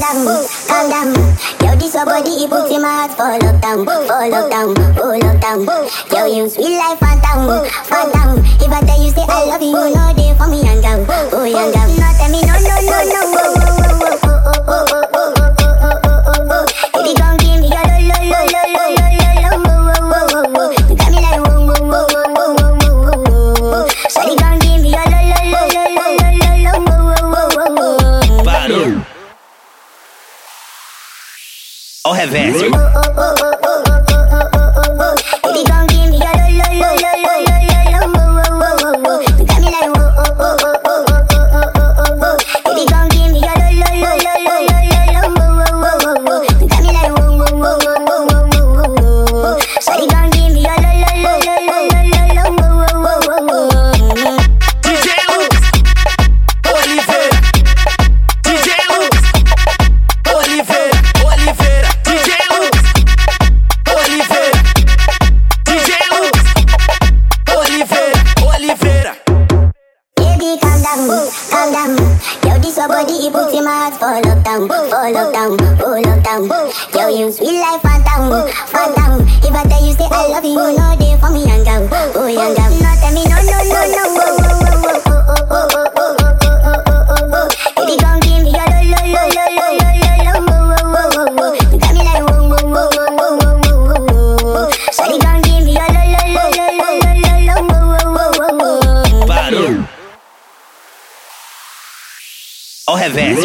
down, calm down. Yo, this your body, it puts in my heart for lockdown, for lockdown, oh lockdown. Yo, you sweet life, phantom, phantom. If I tell you say I love you, you know they for me and go. Ou reverso. down, calm down. Yo, this your body, it puts in my heart for lockdown, for lockdown, oh lockdown. Yo, you sweet life, phantom, phantom. If I tell you say I love you, you know they for me young girl, oh young girl. ao revés.